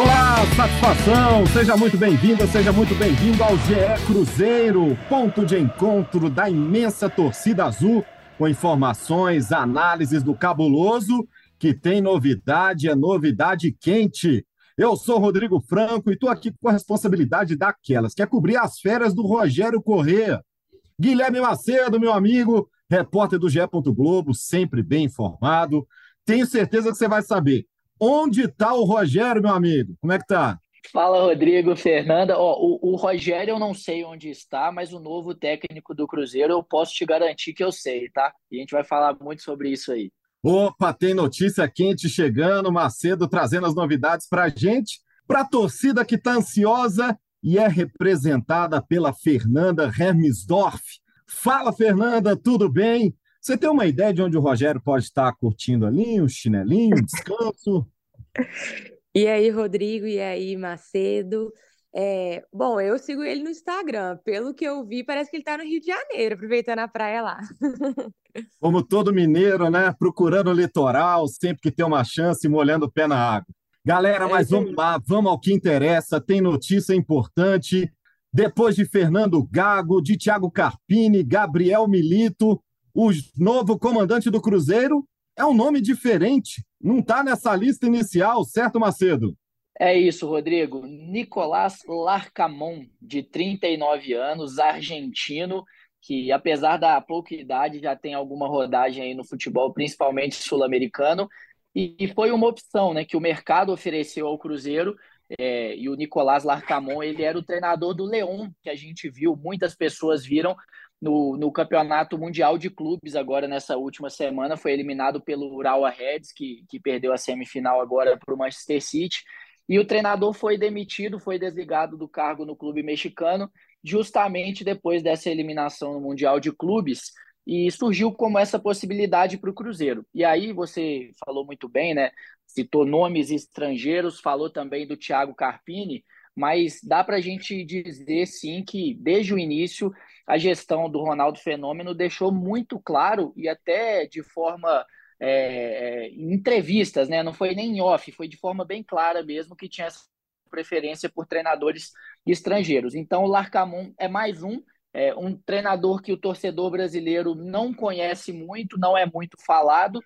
Olá, satisfação! Seja muito bem-vinda, seja muito bem-vindo ao GE Cruzeiro, ponto de encontro da imensa torcida azul, com informações, análises do cabuloso, que tem novidade, é novidade quente. Eu sou Rodrigo Franco e estou aqui com a responsabilidade daquelas, que é cobrir as férias do Rogério Corrêa. Guilherme Macedo, meu amigo, repórter do GE. Globo, sempre bem informado. Tenho certeza que você vai saber onde está o Rogério, meu amigo. Como é que tá? Fala, Rodrigo, Fernanda. Ó, o, o, Rogério eu não sei onde está, mas o novo técnico do Cruzeiro eu posso te garantir que eu sei, tá? E a gente vai falar muito sobre isso aí. Opa, tem notícia quente chegando, Macedo trazendo as novidades para a gente, para a torcida que está ansiosa e é representada pela Fernanda Hermesdorf. Fala, Fernanda, tudo bem? Você tem uma ideia de onde o Rogério pode estar curtindo ali, um chinelinho, um descanso? E aí, Rodrigo, e aí, Macedo? É, bom, eu sigo ele no Instagram. Pelo que eu vi, parece que ele está no Rio de Janeiro, aproveitando a praia lá. Como todo mineiro, né? Procurando o litoral, sempre que tem uma chance, molhando o pé na água. Galera, mas é vamos lá, vamos ao que interessa. Tem notícia importante. Depois de Fernando Gago, de Thiago Carpini, Gabriel Milito, o novo comandante do Cruzeiro é um nome diferente. Não está nessa lista inicial, certo, Macedo? É isso, Rodrigo. Nicolás Larcamon, de 39 anos, argentino, que apesar da pouca idade já tem alguma rodagem aí no futebol, principalmente sul-americano, e, foi uma opção né, que o mercado ofereceu ao Cruzeiro. É, e o Nicolás Larcamon, ele era o treinador do Leão, que a gente viu, muitas pessoas viram no, no Campeonato Mundial de Clubes agora nessa última semana, foi eliminado pelo Urawa Reds, que, que perdeu a semifinal agora para o Manchester City. E o treinador foi demitido, foi desligado do cargo no clube mexicano, justamente depois dessa eliminação no Mundial de Clubes e surgiu como essa possibilidade para o Cruzeiro. E aí você falou muito bem, né? Citou nomes estrangeiros, falou também do Thiago Carpini, mas dá para a gente dizer sim que desde o início a gestão do Ronaldo Fenômeno deixou muito claro e até de forma é, em entrevistas, né? Não foi nem em off, foi de forma bem clara mesmo que tinha essa preferência por treinadores estrangeiros. Então o Larcamon é mais um é um treinador que o torcedor brasileiro não conhece muito, não é muito falado.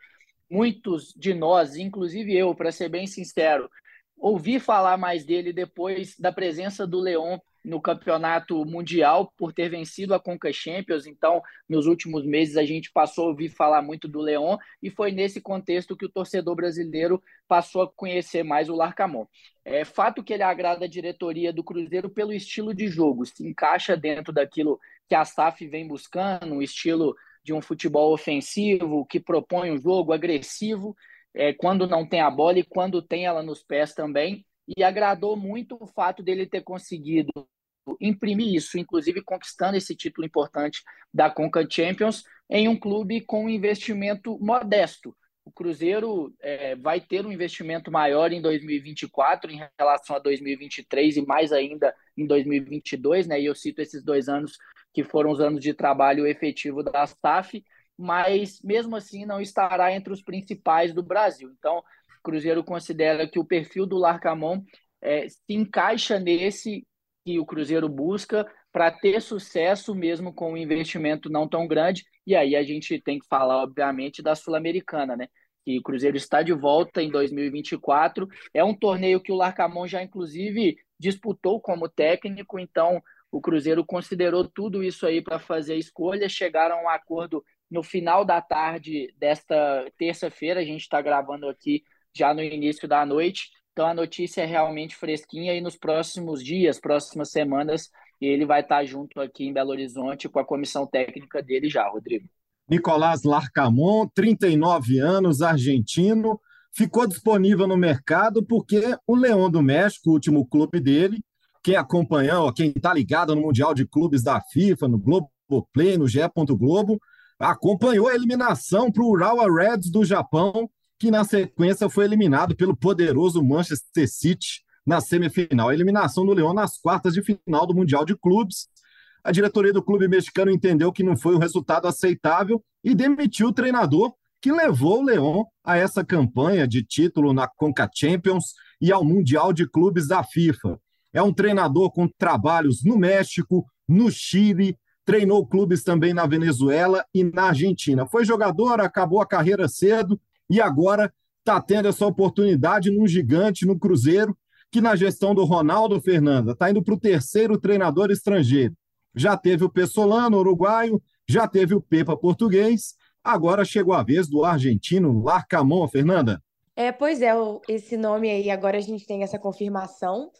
Muitos de nós, inclusive eu, para ser bem sincero, ouvi falar mais dele depois da presença do Leão no campeonato mundial por ter vencido a Conca Champions. Então, nos últimos meses a gente passou a ouvir falar muito do Leão e foi nesse contexto que o torcedor brasileiro passou a conhecer mais o Larcamon. É fato que ele agrada a diretoria do Cruzeiro pelo estilo de jogo, se encaixa dentro daquilo que a SAF vem buscando, um estilo de um futebol ofensivo que propõe um jogo agressivo, é, quando não tem a bola e quando tem ela nos pés também. E agradou muito o fato dele ter conseguido imprimir isso, inclusive conquistando esse título importante da Conca Champions em um clube com um investimento modesto. O Cruzeiro é, vai ter um investimento maior em 2024 em relação a 2023 e mais ainda em 2022, né? E eu cito esses dois anos que foram os anos de trabalho efetivo da SAF, mas mesmo assim não estará entre os principais do Brasil. Então, o Cruzeiro considera que o perfil do Larcamon é, se encaixa nesse que o Cruzeiro busca para ter sucesso mesmo com um investimento não tão grande. E aí a gente tem que falar, obviamente, da Sul-Americana, né? Que o Cruzeiro está de volta em 2024. É um torneio que o Larcamon já, inclusive, disputou como técnico, então o Cruzeiro considerou tudo isso aí para fazer a escolha. Chegaram a um acordo no final da tarde desta terça-feira. A gente está gravando aqui já no início da noite. Então a notícia é realmente fresquinha e nos próximos dias, próximas semanas, ele vai estar junto aqui em Belo Horizonte com a comissão técnica dele já, Rodrigo. Nicolás Larcamon, 39 anos, argentino, ficou disponível no mercado porque o Leão do México, o último clube dele, quem acompanhou, quem está ligado no Mundial de Clubes da FIFA, no Globo Play, no GE. Globo, acompanhou a eliminação para o Urawa Reds do Japão, que na sequência foi eliminado pelo poderoso Manchester City na semifinal. A eliminação do Leão nas quartas de final do Mundial de Clubes. A diretoria do clube mexicano entendeu que não foi um resultado aceitável e demitiu o treinador que levou o Leão a essa campanha de título na Conca Champions e ao Mundial de Clubes da FIFA. É um treinador com trabalhos no México, no Chile, treinou clubes também na Venezuela e na Argentina. Foi jogador, acabou a carreira cedo e agora está tendo essa oportunidade num gigante, no Cruzeiro, que na gestão do Ronaldo Fernanda está indo para o terceiro treinador estrangeiro. Já teve o Pessolano, uruguaio, já teve o Pepa, português, agora chegou a vez do argentino Larcamon, Fernanda. É, pois é, esse nome aí, agora a gente tem essa confirmação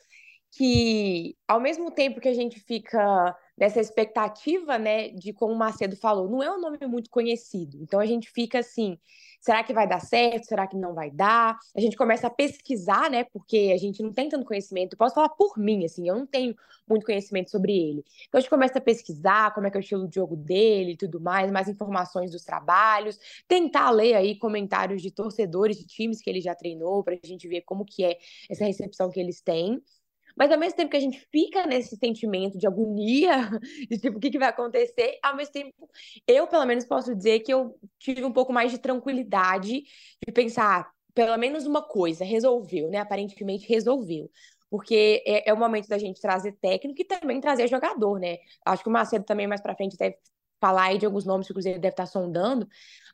que, ao mesmo tempo que a gente fica nessa expectativa, né, de como o Macedo falou, não é um nome muito conhecido. Então a gente fica assim, será que vai dar certo? Será que não vai dar? A gente começa a pesquisar, né, porque a gente não tem tanto conhecimento. Eu posso falar por mim, assim, eu não tenho muito conhecimento sobre ele. Então a gente começa a pesquisar como é que é o estilo de jogo dele e tudo mais, mais informações dos trabalhos, tentar ler aí comentários de torcedores de times que ele já treinou para a gente ver como que é essa recepção que eles têm. Mas ao mesmo tempo que a gente fica nesse sentimento de agonia, de tipo, o que, que vai acontecer, ao mesmo tempo, eu, pelo menos, posso dizer que eu tive um pouco mais de tranquilidade de pensar, pelo menos uma coisa, resolveu, né? Aparentemente resolveu porque é, é, o momento da gente trazer técnico e também trazer jogador, né? Acho que o Macedo também mais para frente deve falar aí de alguns nomes que o Cruzeiro deve estar sondando,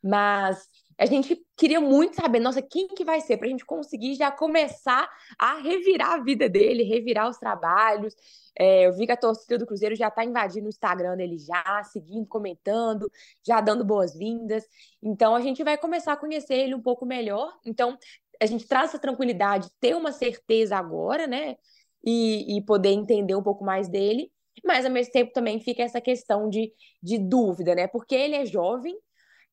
mas a gente queria muito saber, nossa, quem que vai ser, para a gente conseguir já começar a revirar a vida dele, revirar os trabalhos. É, eu vi que a torcida do Cruzeiro já está invadindo o Instagram dele já, seguindo, comentando, já dando boas-vindas. Então a gente vai começar a conhecer ele um pouco melhor. Então a gente traz essa tranquilidade, ter uma certeza agora, né? E, e poder entender um pouco mais dele. Mas ao mesmo tempo também fica essa questão de, de dúvida, né? Porque ele é jovem,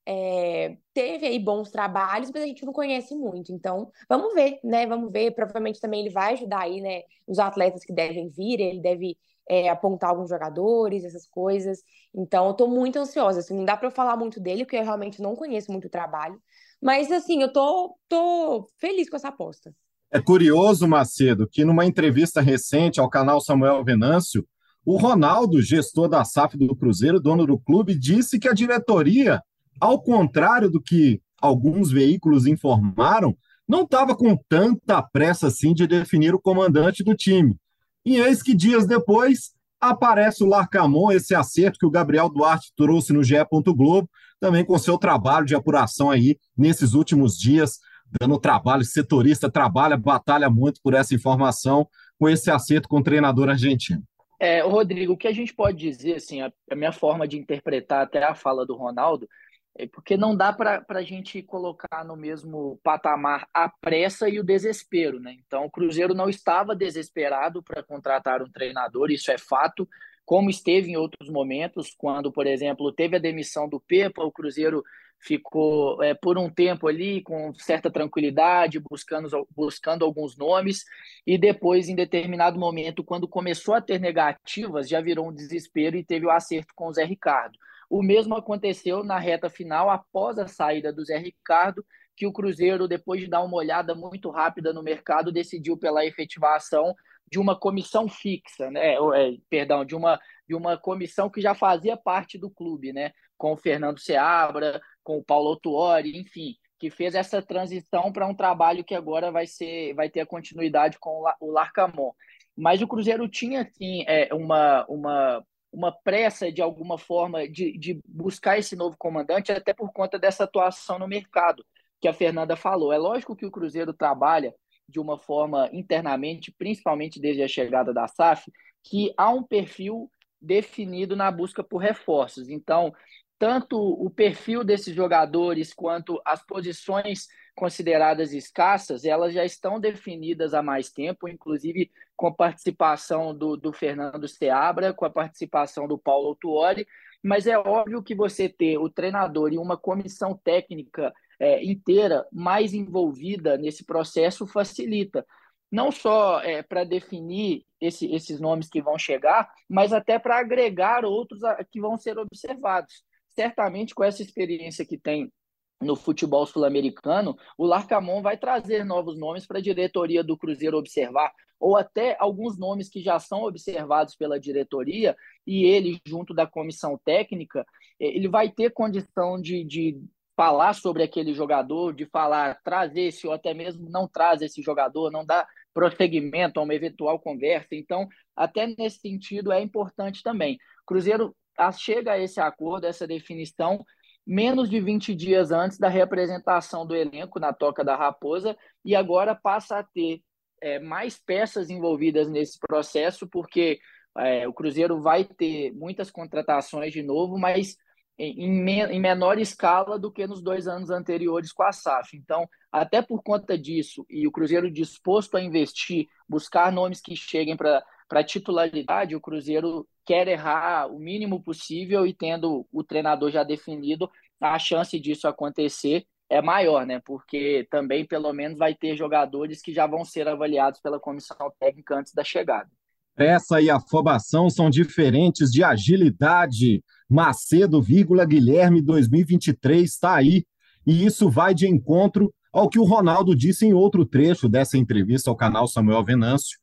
é, teve aí bons trabalhos, mas a gente não conhece muito. Então, vamos ver, né? Vamos ver. Provavelmente também ele vai ajudar aí, né? Os atletas que devem vir, ele deve é, apontar alguns jogadores, essas coisas. Então, eu tô muito ansiosa. Assim, não dá para eu falar muito dele, porque eu realmente não conheço muito o trabalho. Mas, assim, eu tô, tô feliz com essa aposta. É curioso, Macedo, que numa entrevista recente ao canal Samuel Venâncio, o Ronaldo, gestor da SAF do Cruzeiro, dono do clube, disse que a diretoria ao contrário do que alguns veículos informaram, não estava com tanta pressa assim de definir o comandante do time. E eis que dias depois aparece o Larcamon, esse acerto que o Gabriel Duarte trouxe no GE. Globo, também com seu trabalho de apuração aí nesses últimos dias, dando trabalho, setorista trabalha, batalha muito por essa informação, com esse acerto com o treinador argentino. É, Rodrigo, o que a gente pode dizer, assim, a, a minha forma de interpretar até a fala do Ronaldo, é porque não dá para a gente colocar no mesmo patamar a pressa e o desespero, né? Então, o Cruzeiro não estava desesperado para contratar um treinador, isso é fato, como esteve em outros momentos, quando, por exemplo, teve a demissão do Pepa, o Cruzeiro ficou é, por um tempo ali com certa tranquilidade, buscando, buscando alguns nomes, e depois, em determinado momento, quando começou a ter negativas, já virou um desespero e teve o acerto com o Zé Ricardo. O mesmo aconteceu na reta final, após a saída do Zé Ricardo, que o Cruzeiro, depois de dar uma olhada muito rápida no mercado, decidiu pela efetivação de uma comissão fixa, né? É, perdão, de uma, de uma comissão que já fazia parte do clube, né? Com o Fernando Seabra, com o Paulo Autuori, enfim, que fez essa transição para um trabalho que agora vai ser, vai ter a continuidade com o Larcamon. Mas o Cruzeiro tinha, sim, é, uma, uma uma pressa de alguma forma de, de buscar esse novo comandante, até por conta dessa atuação no mercado que a Fernanda falou. É lógico que o Cruzeiro trabalha de uma forma internamente, principalmente desde a chegada da SAF, que há um perfil definido na busca por reforços. Então, tanto o perfil desses jogadores quanto as posições consideradas escassas, elas já estão definidas há mais tempo, inclusive com a participação do, do Fernando Seabra, com a participação do Paulo Tuori, mas é óbvio que você ter o treinador e uma comissão técnica é, inteira mais envolvida nesse processo facilita. Não só é, para definir esse, esses nomes que vão chegar, mas até para agregar outros que vão ser observados. Certamente, com essa experiência que tem no futebol sul-americano, o Larcamon vai trazer novos nomes para a diretoria do Cruzeiro observar, ou até alguns nomes que já são observados pela diretoria, e ele, junto da comissão técnica, ele vai ter condição de, de falar sobre aquele jogador, de falar, trazer esse, ou até mesmo não traz esse jogador, não dá prosseguimento a uma eventual conversa. Então, até nesse sentido, é importante também. Cruzeiro chega a esse acordo, essa definição, menos de 20 dias antes da representação do elenco na Toca da Raposa e agora passa a ter é, mais peças envolvidas nesse processo, porque é, o Cruzeiro vai ter muitas contratações de novo, mas em, em, menor escala do que nos dois anos anteriores com a SAF. Então, até por conta disso, e o Cruzeiro disposto a investir, buscar nomes que cheguem para para titularidade, o Cruzeiro quer errar o mínimo possível e tendo o treinador já definido, a chance disso acontecer é maior, né? Porque também, pelo menos, vai ter jogadores que já vão ser avaliados pela comissão técnica antes da chegada. Pressa e afobação são diferentes de agilidade. Macedo, vírgula, Guilherme 2023 está aí. E isso vai de encontro ao que o Ronaldo disse em outro trecho dessa entrevista ao canal Samuel Venâncio,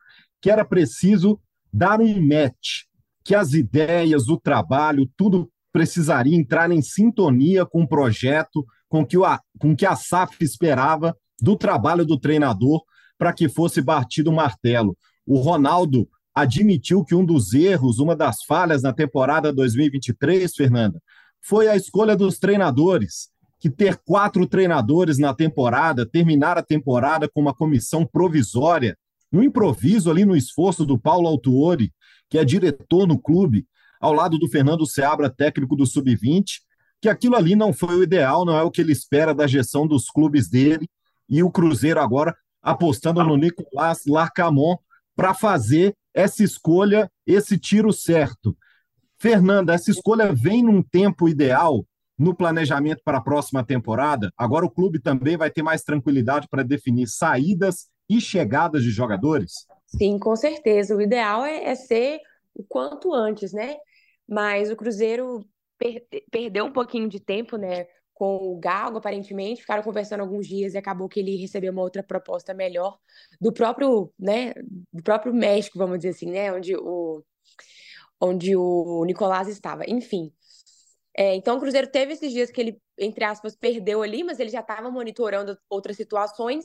que era preciso dar um match, que as ideias, o trabalho, tudo precisaria entrar em sintonia com o projeto, com que o, com que a SAF esperava do trabalho do treinador para que fosse batido o martelo. O Ronaldo admitiu que um dos erros, uma das falhas na temporada 2023, Fernanda, foi a escolha dos treinadores. Que ter quatro treinadores na temporada, terminar a temporada com uma comissão provisória, no improviso ali no esforço do Paulo Autuori, que é diretor no clube, ao lado do Fernando Seabra, técnico do Sub-20, que aquilo ali não foi o ideal, não é o que ele espera da gestão dos clubes dele, e o Cruzeiro agora apostando no Nicolás Larcamon para fazer essa escolha, esse tiro certo. Fernanda, essa escolha vem num tempo ideal no planejamento para a próxima temporada? Agora o clube também vai ter mais tranquilidade para definir saídas e chegadas de jogadores? Sim, com certeza. O ideal é, é ser o quanto antes, né? Mas o Cruzeiro per perdeu um pouquinho de tempo, né? Com o Gago, aparentemente, ficaram conversando alguns dias e acabou que ele recebeu uma outra proposta melhor do próprio, né? Do próprio México, vamos dizer assim, né? Onde o, onde o Nicolás estava. Enfim. É, então o Cruzeiro teve esses dias que ele, entre aspas, perdeu ali, mas ele já estava monitorando outras situações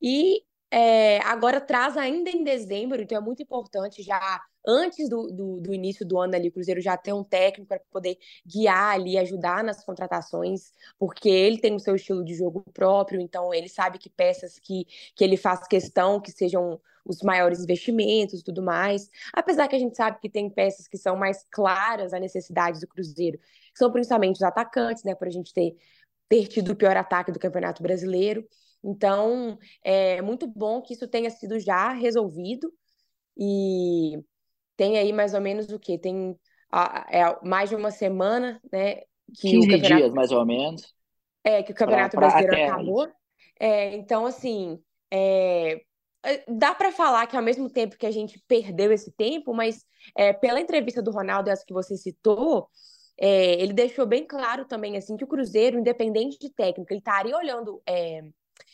e é, agora traz ainda em dezembro, então é muito importante já antes do, do, do, início do ano ali, o Cruzeiro já ter um técnico para poder guiar ali, ajudar nas contratações, porque ele tem o seu estilo de jogo próprio, então ele sabe que peças que, que ele faz questão que sejam os maiores investimentos tudo mais. Apesar que a gente sabe que tem peças que são mais claras a necessidade do Cruzeiro, que são principalmente os atacantes, né, por a gente ter, ter tido o pior ataque do Campeonato Brasileiro. Então, é muito bom que isso tenha sido já resolvido e tem aí mais ou menos o quê? Tem é, mais de uma semana, né? Que 15 o campeonato... dias, mais ou menos. É, que o Campeonato pra, pra Brasileiro acabou. É, então, assim, é, é dá para falar que ao mesmo tempo que a gente perdeu esse tempo, mas é, pela entrevista do Ronaldo, essa que você citou, é, ele deixou bem claro também assim que o Cruzeiro, independente de técnico, ele estaria olhando é,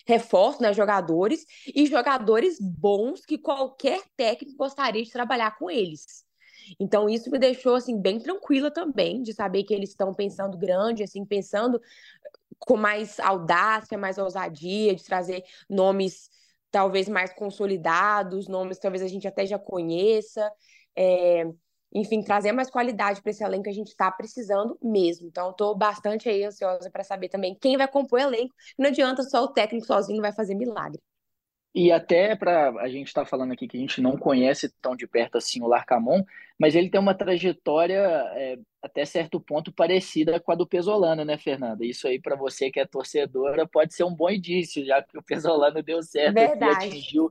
reforço, né, jogadores e jogadores bons que qualquer técnico gostaria de trabalhar com eles. Então isso me deixou assim bem tranquila também de saber que eles estão pensando grande, assim, pensando com mais audácia, mais ousadia de trazer nomes talvez mais consolidados, nomes talvez a gente até já conheça. É, enfim, trazer mais qualidade para esse elenco que a gente está precisando mesmo. Então, estou bastante aí ansiosa para saber também quem vai compor o elenco. Não adianta só o técnico sozinho vai fazer milagre. E até para a gente estar tá falando aqui que a gente não conhece tão de perto assim o Larcamon, mas ele tem uma trajetória é, até certo ponto parecida com a do Pesolano, né, Fernanda? Isso aí para você que é torcedora pode ser um bom indício, já que o Pesolano deu certo e atingiu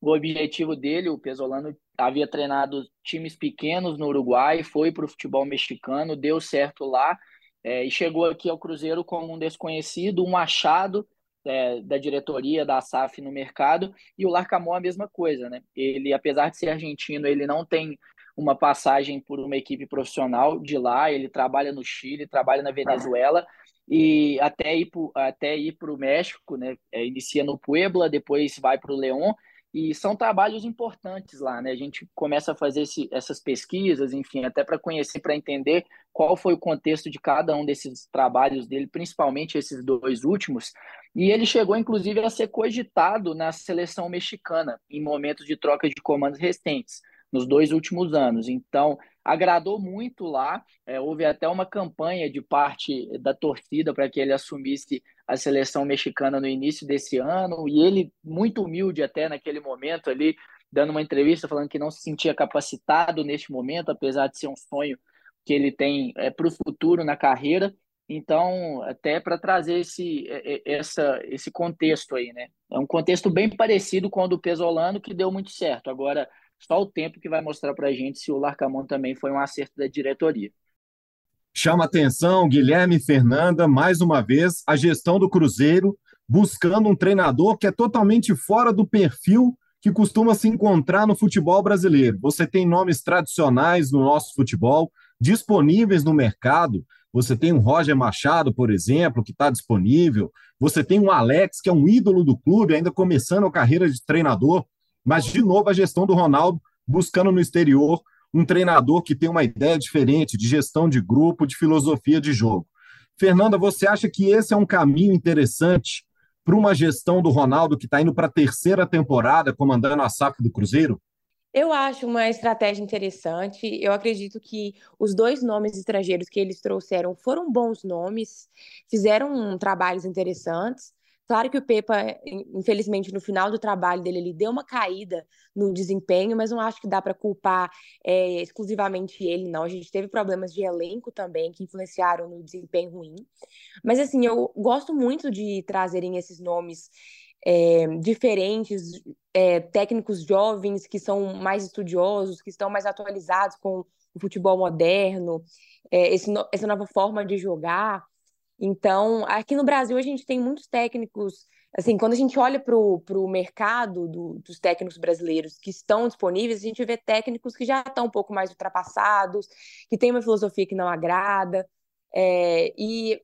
o objetivo dele, o Pesolano havia treinado times pequenos no Uruguai, foi para o futebol mexicano, deu certo lá. é, e chegou aqui ao Cruzeiro como um desconhecido, um achado é, da diretoria da SAF no mercado, e o Larcamon a mesma coisa, né? Ele, apesar de ser argentino, ele não tem uma passagem por uma equipe profissional de lá, ele trabalha no Chile, trabalha na Venezuela, e até ir até ir para o México, né? É, inicia no Puebla, depois vai para o León, e são trabalhos importantes lá, né? A gente começa a fazer esse, essas pesquisas, enfim, até para conhecer, para entender qual foi o contexto de cada um desses trabalhos dele, principalmente esses dois últimos. E ele chegou, inclusive, a ser cogitado na seleção mexicana, em momentos de troca de comandos recentes, nos dois últimos anos. Então, agradou muito lá. É, houve até uma campanha de parte da torcida para que ele assumisse a seleção mexicana no início desse ano, e ele, muito humilde até naquele momento ali, dando uma entrevista falando que não se sentia capacitado neste momento, apesar de ser um sonho que ele tem é, para o futuro na carreira. Então, até para trazer esse, essa, esse contexto aí, né? É um contexto bem parecido com o do Pesolano, que deu muito certo. Agora, só o tempo que vai mostrar para a gente se o Larcamon também foi um acerto da diretoria. Chama atenção, Guilherme Fernanda, mais uma vez, a gestão do Cruzeiro buscando um treinador que é totalmente fora do perfil que costuma se encontrar no futebol brasileiro. Você tem nomes tradicionais no nosso futebol disponíveis no mercado. Você tem o Roger Machado, por exemplo, que está disponível. Você tem o Alex, que é um ídolo do clube, ainda começando a carreira de treinador. Mas, de novo, a gestão do Ronaldo buscando no exterior um treinador que tem uma ideia diferente de gestão de grupo, de filosofia de jogo. Fernanda, você acha que esse é um caminho interessante para uma gestão do Ronaldo que está indo para a terceira temporada comandando a SAF do Cruzeiro? Eu acho uma estratégia interessante. Eu acredito que os dois nomes estrangeiros que eles trouxeram foram bons nomes, fizeram trabalhos interessantes. Claro que o Pepa, infelizmente, no final do trabalho dele, ele deu uma caída no desempenho, mas não acho que dá para culpar é, exclusivamente ele, não. A gente teve problemas de elenco também que influenciaram no desempenho ruim. Mas, assim, eu gosto muito de trazerem esses nomes é, diferentes, é, técnicos jovens que são mais estudiosos, que estão mais atualizados com o futebol moderno, é, esse, essa nova forma de jogar. Então, aqui no Brasil, a gente tem muitos técnicos. Assim, quando a gente olha para o mercado do, dos técnicos brasileiros que estão disponíveis, a gente vê técnicos que já estão um pouco mais ultrapassados, que têm uma filosofia que não agrada. É, e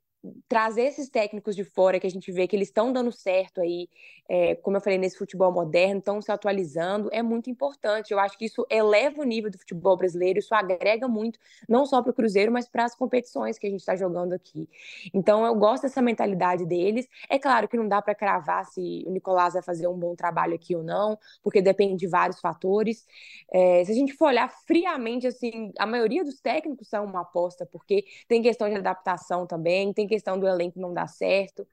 trazer esses técnicos de fora que a gente vê que eles estão dando certo aí, é, como eu falei, nesse futebol moderno, estão se atualizando, é muito importante. Eu acho que isso eleva o nível do futebol brasileiro, isso agrega muito, não só para o Cruzeiro, mas para as competições que a gente está jogando aqui. Então, eu gosto dessa mentalidade deles. É claro que não dá para cravar se o Nicolás vai fazer um bom trabalho aqui ou não, porque depende de vários fatores. É, se a gente for olhar friamente, assim, a maioria dos técnicos são uma aposta, porque tem questão de adaptação também, tem questão do elenco não dar certo.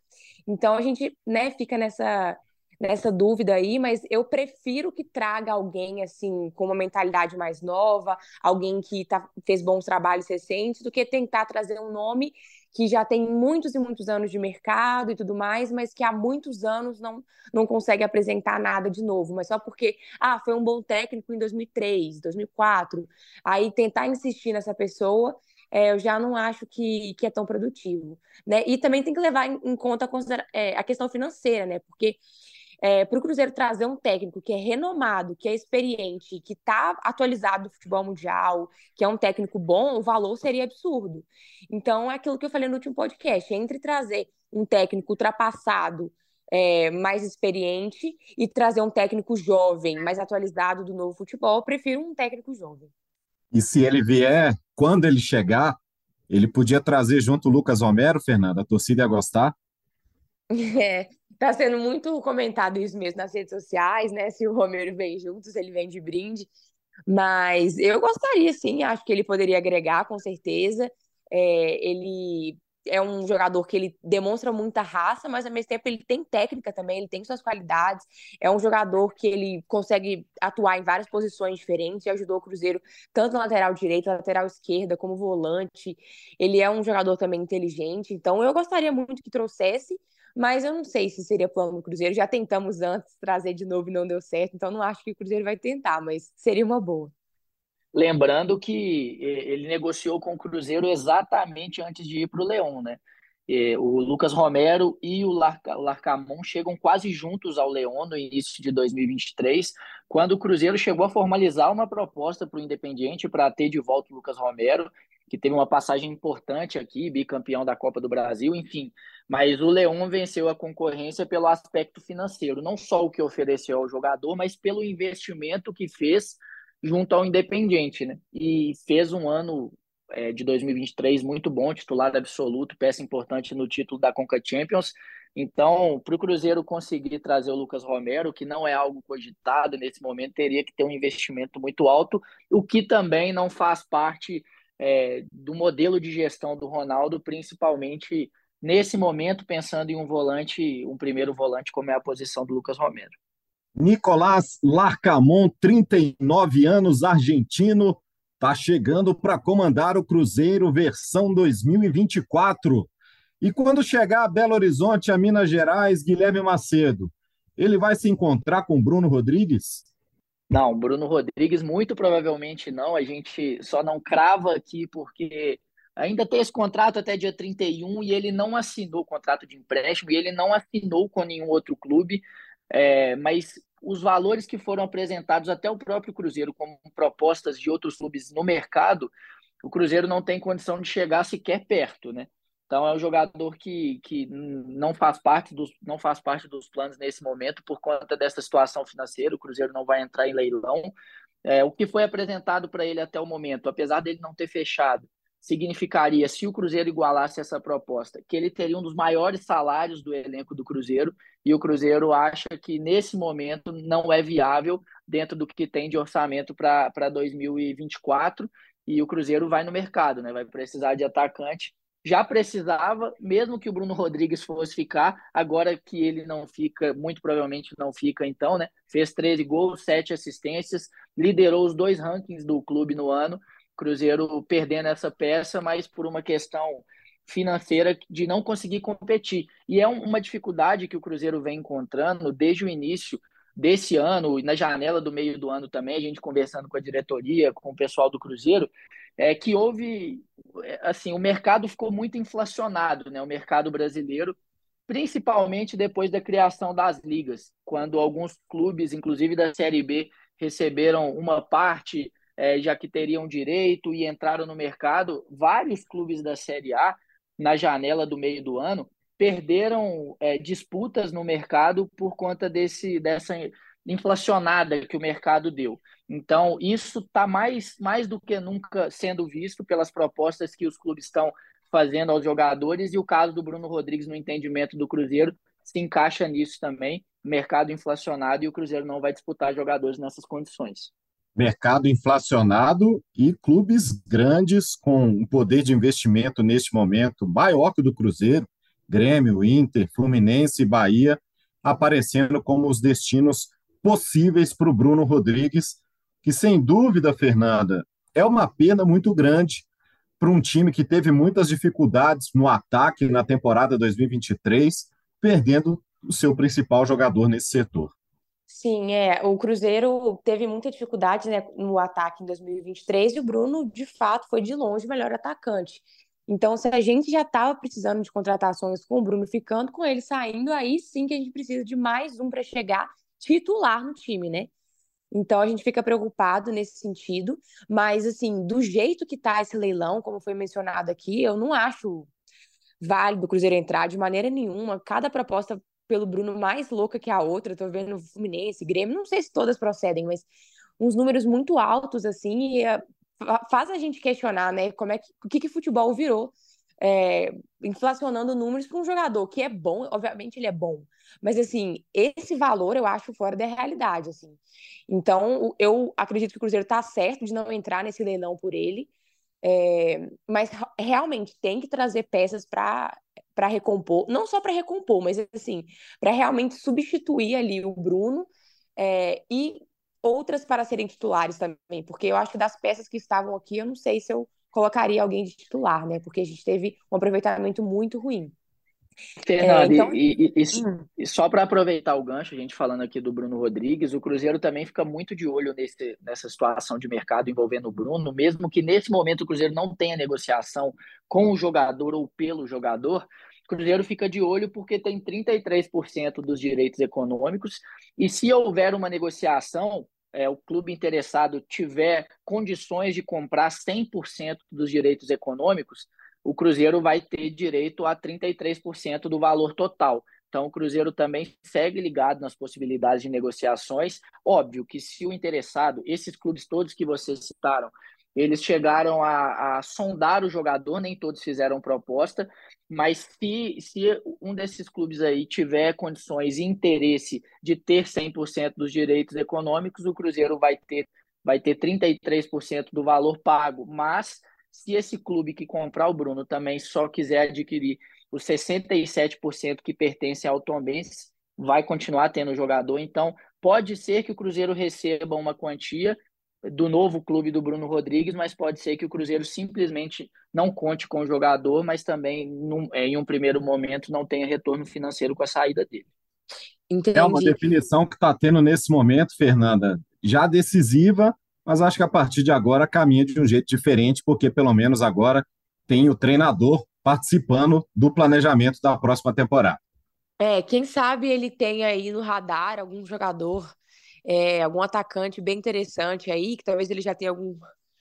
Então a gente, né, fica nessa nessa dúvida aí, mas eu prefiro que traga alguém assim com uma mentalidade mais nova, alguém que tá, fez bons trabalhos recentes, do que tentar trazer um nome que já tem muitos e muitos anos de mercado e tudo mais, mas que há muitos anos não, não consegue apresentar nada de novo, mas só porque, ah, foi um bom técnico em 2003, 2004, aí tentar insistir nessa pessoa é, eu já não acho que, que é tão produtivo. Né? E também tem que levar em, em conta a, é, a, questão financeira, né? Porque é, para o Cruzeiro trazer um técnico que é renomado, que é experiente, que está atualizado do futebol mundial, que é um técnico bom, o valor seria absurdo. Então, é aquilo que eu falei no último podcast: entre trazer um técnico ultrapassado, é, mais experiente, e trazer um técnico jovem, mais atualizado do novo futebol, eu prefiro um técnico jovem. E se ele vier, quando ele chegar, ele podia trazer junto o Lucas Romero, Fernanda, a torcida ia gostar. É, tá sendo muito comentado isso mesmo nas redes sociais, né? Se o Romero vem juntos, ele vem de brinde. Mas eu gostaria, sim, acho que ele poderia agregar, com certeza. É, ele é um jogador que ele demonstra muita raça, mas ao mesmo tempo ele tem técnica também, ele tem suas qualidades. É um jogador que ele consegue atuar em várias posições diferentes e ajudou o Cruzeiro tanto na lateral direita, lateral esquerda, como volante. Ele é um jogador também inteligente, então eu gostaria muito que trouxesse, mas eu não sei se seria plano do Cruzeiro. Já tentamos antes trazer de novo e não deu certo, então não acho que o Cruzeiro vai tentar, mas seria uma boa. Lembrando que ele negociou com o Cruzeiro exatamente antes de ir para o Leão, né? O Lucas Romero e o Larcamon chegam quase juntos ao Leão no início de 2023, quando o Cruzeiro chegou a formalizar uma proposta para o Independiente para ter de volta o Lucas Romero, que teve uma passagem importante aqui, bicampeão da Copa do Brasil, enfim. Mas o Leão venceu a concorrência pelo aspecto financeiro, não só o que ofereceu ao jogador, mas pelo investimento que fez junto ao Independiente, né? E fez um ano é, de 2023 muito bom, titular absoluto, peça importante no título da Conca Champions. Então, para o Cruzeiro conseguir trazer o Lucas Romero, que não é algo cogitado nesse momento, teria que ter um investimento muito alto, o que também não faz parte é, do modelo de gestão do Ronaldo, principalmente nesse momento, pensando em um volante, um primeiro volante, como é a posição do Lucas Romero. Nicolás Larcamon, 39 anos, argentino, está chegando para comandar o Cruzeiro versão 2024. E quando chegar a Belo Horizonte, a Minas Gerais, Guilherme Macedo, ele vai se encontrar com Bruno Rodrigues? Não, Bruno Rodrigues, muito provavelmente não. A gente só não crava aqui porque ainda tem esse contrato até dia 31 e ele não assinou o contrato de empréstimo e ele não assinou com nenhum outro clube. É, mas os valores que foram apresentados até o próprio Cruzeiro como propostas de outros clubes no mercado, o Cruzeiro não tem condição de chegar sequer perto, né? Então é um jogador que, que não faz parte dos não faz parte dos planos nesse momento por conta dessa situação financeira. O Cruzeiro não vai entrar em leilão. É, o que foi apresentado para ele até o momento, apesar dele não ter fechado, significaria, se o Cruzeiro igualasse essa proposta, que ele teria um dos maiores salários do elenco do Cruzeiro, e o Cruzeiro acha que nesse momento não é viável dentro do que tem de orçamento para 2024, e o Cruzeiro vai no mercado, né? vai precisar de atacante. Já precisava, mesmo que o Bruno Rodrigues fosse ficar, agora que ele não fica, muito provavelmente não fica, então, né? Fez 13 gols, 7 assistências, liderou os dois rankings do clube no ano, Cruzeiro perdendo essa peça, mas por uma questão financeira de não conseguir competir. E é uma dificuldade que o Cruzeiro vem encontrando desde o início desse ano e na janela do meio do ano também, a gente conversando com a diretoria, com o pessoal do Cruzeiro, é que houve assim, o mercado ficou muito inflacionado, né? O mercado brasileiro, principalmente depois da criação das ligas, quando alguns clubes, inclusive da Série B, receberam uma parte é, já que teriam direito e entraram no mercado, vários clubes da Série A, na janela do meio do ano, perderam é, disputas no mercado por conta desse, dessa inflacionada que o mercado deu. Então, isso está mais, mais do que nunca sendo visto pelas propostas que os clubes estão fazendo aos jogadores, e o caso do Bruno Rodrigues, no entendimento do Cruzeiro, se encaixa nisso também. Mercado inflacionado e o Cruzeiro não vai disputar jogadores nessas condições mercado inflacionado e clubes grandes com um poder de investimento neste momento maior que o do Cruzeiro, Grêmio, Inter, Fluminense e Bahia, aparecendo como os destinos possíveis para o Bruno Rodrigues, que sem dúvida, Fernanda, é uma pena muito grande para um time que teve muitas dificuldades no ataque na temporada 2023, perdendo o seu principal jogador nesse setor. Sim, é. O Cruzeiro teve muita dificuldade né, no ataque em 2023 e o Bruno, de fato, foi de longe o melhor atacante. Então, se a gente já estava precisando de contratações com o Bruno ficando, com ele saindo, aí sim que a gente precisa de mais um para chegar titular no time, né? Então a gente fica preocupado nesse sentido, mas assim, do jeito que tá esse leilão, como foi mencionado aqui, eu não acho válido o Cruzeiro entrar de maneira nenhuma. Cada proposta pelo Bruno mais louca que a outra. Tô vendo Fluminense, Grêmio, não sei se todas procedem, mas uns números muito altos, assim, e uh, faz a gente questionar, né, como é que, o que, que futebol virou. É, inflacionando números para um jogador que é bom, obviamente ele é bom, mas assim, esse valor eu acho fora da realidade, assim. Então, eu acredito que o Cruzeiro está certo de não entrar nesse leilão por ele, é, mas realmente tem que trazer peças para para recompor, não só para recompor, mas assim, para realmente substituir ali o Bruno é, e outras para serem titulares também, porque eu acho que das peças que estavam aqui, eu não sei se eu colocaria alguém de titular, né? Porque a gente teve um aproveitamento muito ruim. Fernando, é, então... e, e, e, hum. e, só para aproveitar o gancho, a gente falando aqui do Bruno Rodrigues, o Cruzeiro também fica muito de olho nesse, nessa situação de mercado envolvendo o Bruno, mesmo que nesse momento o Cruzeiro não tenha negociação com o jogador ou pelo jogador, Cruzeiro fica de olho porque tem 33% dos direitos econômicos, e se houver uma negociação, é, o clube interessado tiver condições de comprar 100% dos direitos econômicos, o Cruzeiro vai ter direito a 33% do valor total. Então, o Cruzeiro também segue ligado nas possibilidades de negociações. Óbvio que se o interessado, esses clubes todos que vocês citaram, eles chegaram a, a sondar o jogador, nem todos fizeram proposta, mas se, se um desses clubes aí tiver condições e interesse de ter 100% dos direitos econômicos, o Cruzeiro vai ter, vai ter 33% do valor pago, mas se esse clube que comprar o Bruno também só quiser adquirir os 67% que pertencem ao Tombense, vai continuar tendo jogador. Então, pode ser que o Cruzeiro receba uma quantia do novo clube do Bruno Rodrigues, mas pode ser que o Cruzeiro simplesmente não conte com o jogador, mas também num, é, em um primeiro momento não tenha retorno financeiro com a saída dele. Entendi. É uma definição que está tendo nesse momento, Fernanda, já decisiva, mas acho que a partir de agora caminha de um jeito diferente, porque pelo menos agora tem o treinador participando do planejamento da próxima temporada. É, quem sabe ele tem aí no radar algum jogador, é, algum atacante bem interessante aí, que talvez ele já tenha algum,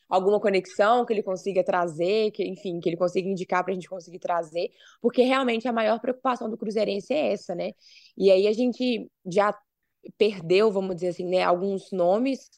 alguma conexão que ele consiga trazer, que enfim, que ele consiga indicar para a gente conseguir trazer, porque realmente a maior preocupação do Cruzeirense é essa, né? E aí a gente já perdeu, vamos dizer assim, né, alguns nomes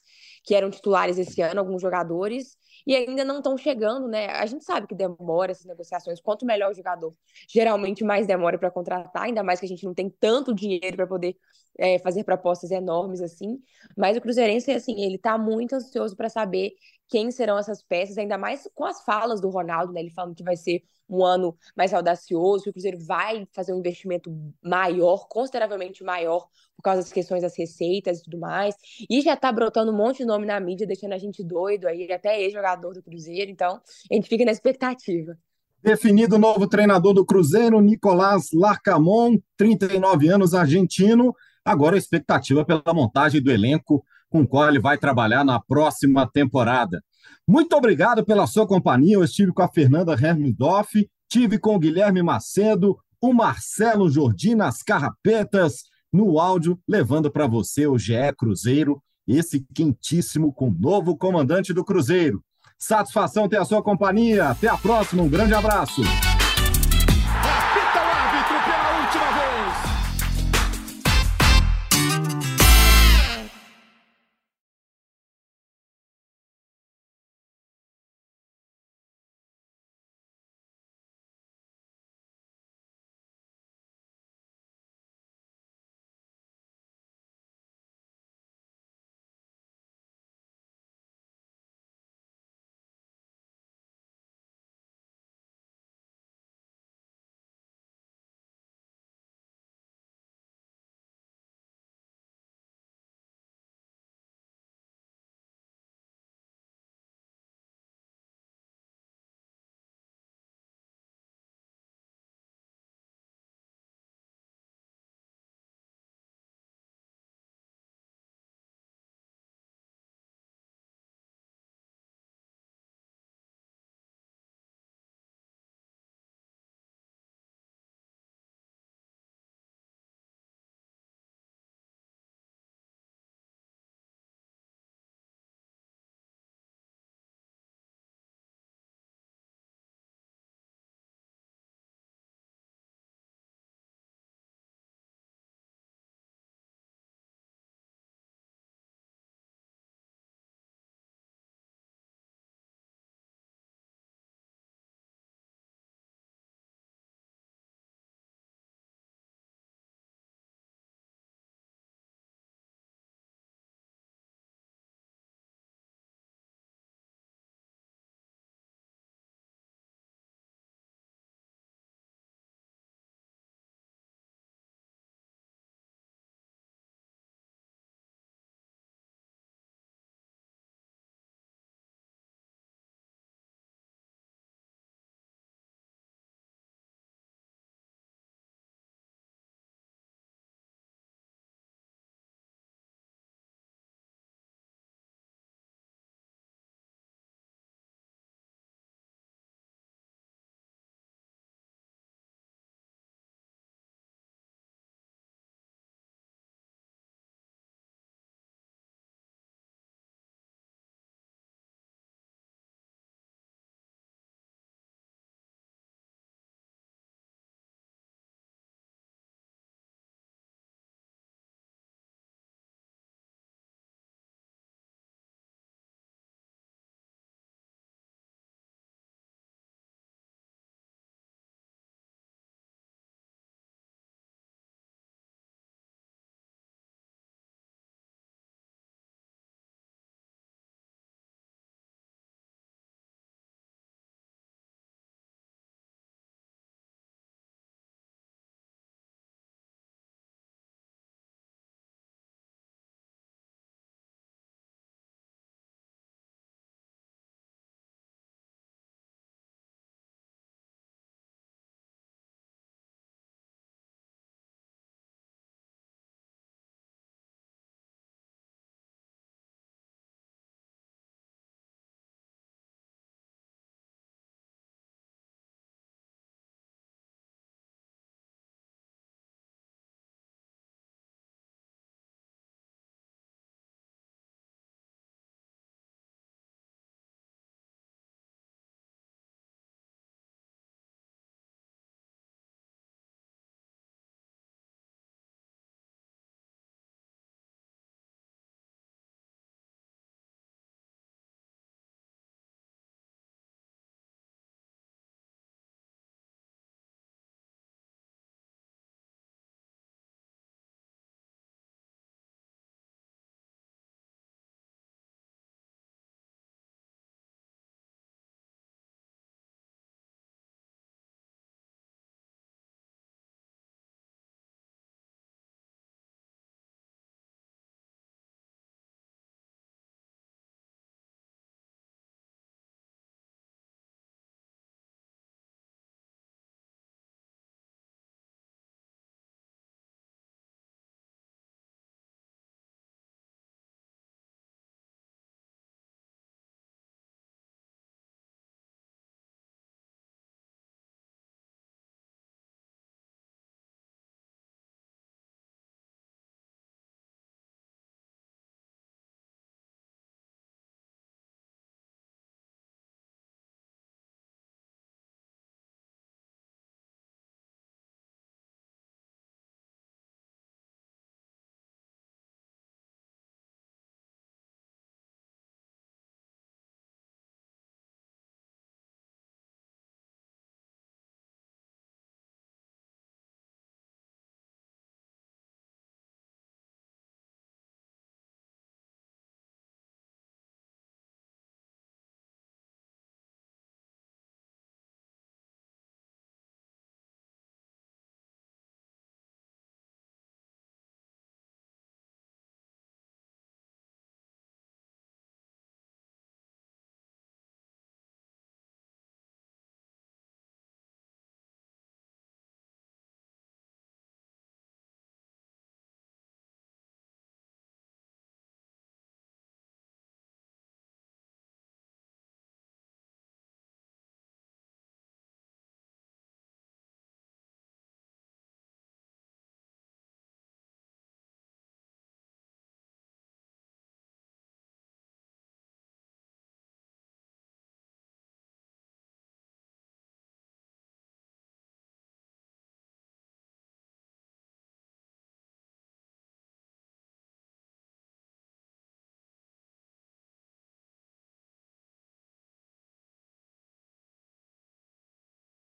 que eram titulares esse ano, alguns jogadores, e ainda não estão chegando, né? A gente sabe que demora essas negociações. Quanto melhor o jogador, geralmente mais demora para contratar, ainda mais que a gente não tem tanto dinheiro para poder é, fazer propostas enormes assim. Mas o Cruzeirense, assim, ele está muito ansioso para saber quem serão essas peças, ainda mais com as falas do Ronaldo, né? Ele falando que vai ser um ano mais audacioso, que o Cruzeiro vai fazer um investimento maior, consideravelmente maior, por causa das questões das receitas e tudo mais. E já tá brotando um monte de nome na mídia, deixando a gente doido aí, até ex-jogador do Cruzeiro, então a gente fica na expectativa. Definido o novo treinador do Cruzeiro, Nicolás Larcamon, 39 anos, argentino. Agora a expectativa pela montagem do elenco com o qual ele vai trabalhar na próxima temporada. Muito obrigado pela sua companhia. Eu estive com a Fernanda Hermsdorf, tive com o Guilherme Macedo, o Marcelo Jordi nas carrapetas, no áudio, levando para você o GE Cruzeiro, esse quentíssimo com o novo comandante do Cruzeiro. Satisfação ter a sua companhia. Até a próxima. Um grande abraço.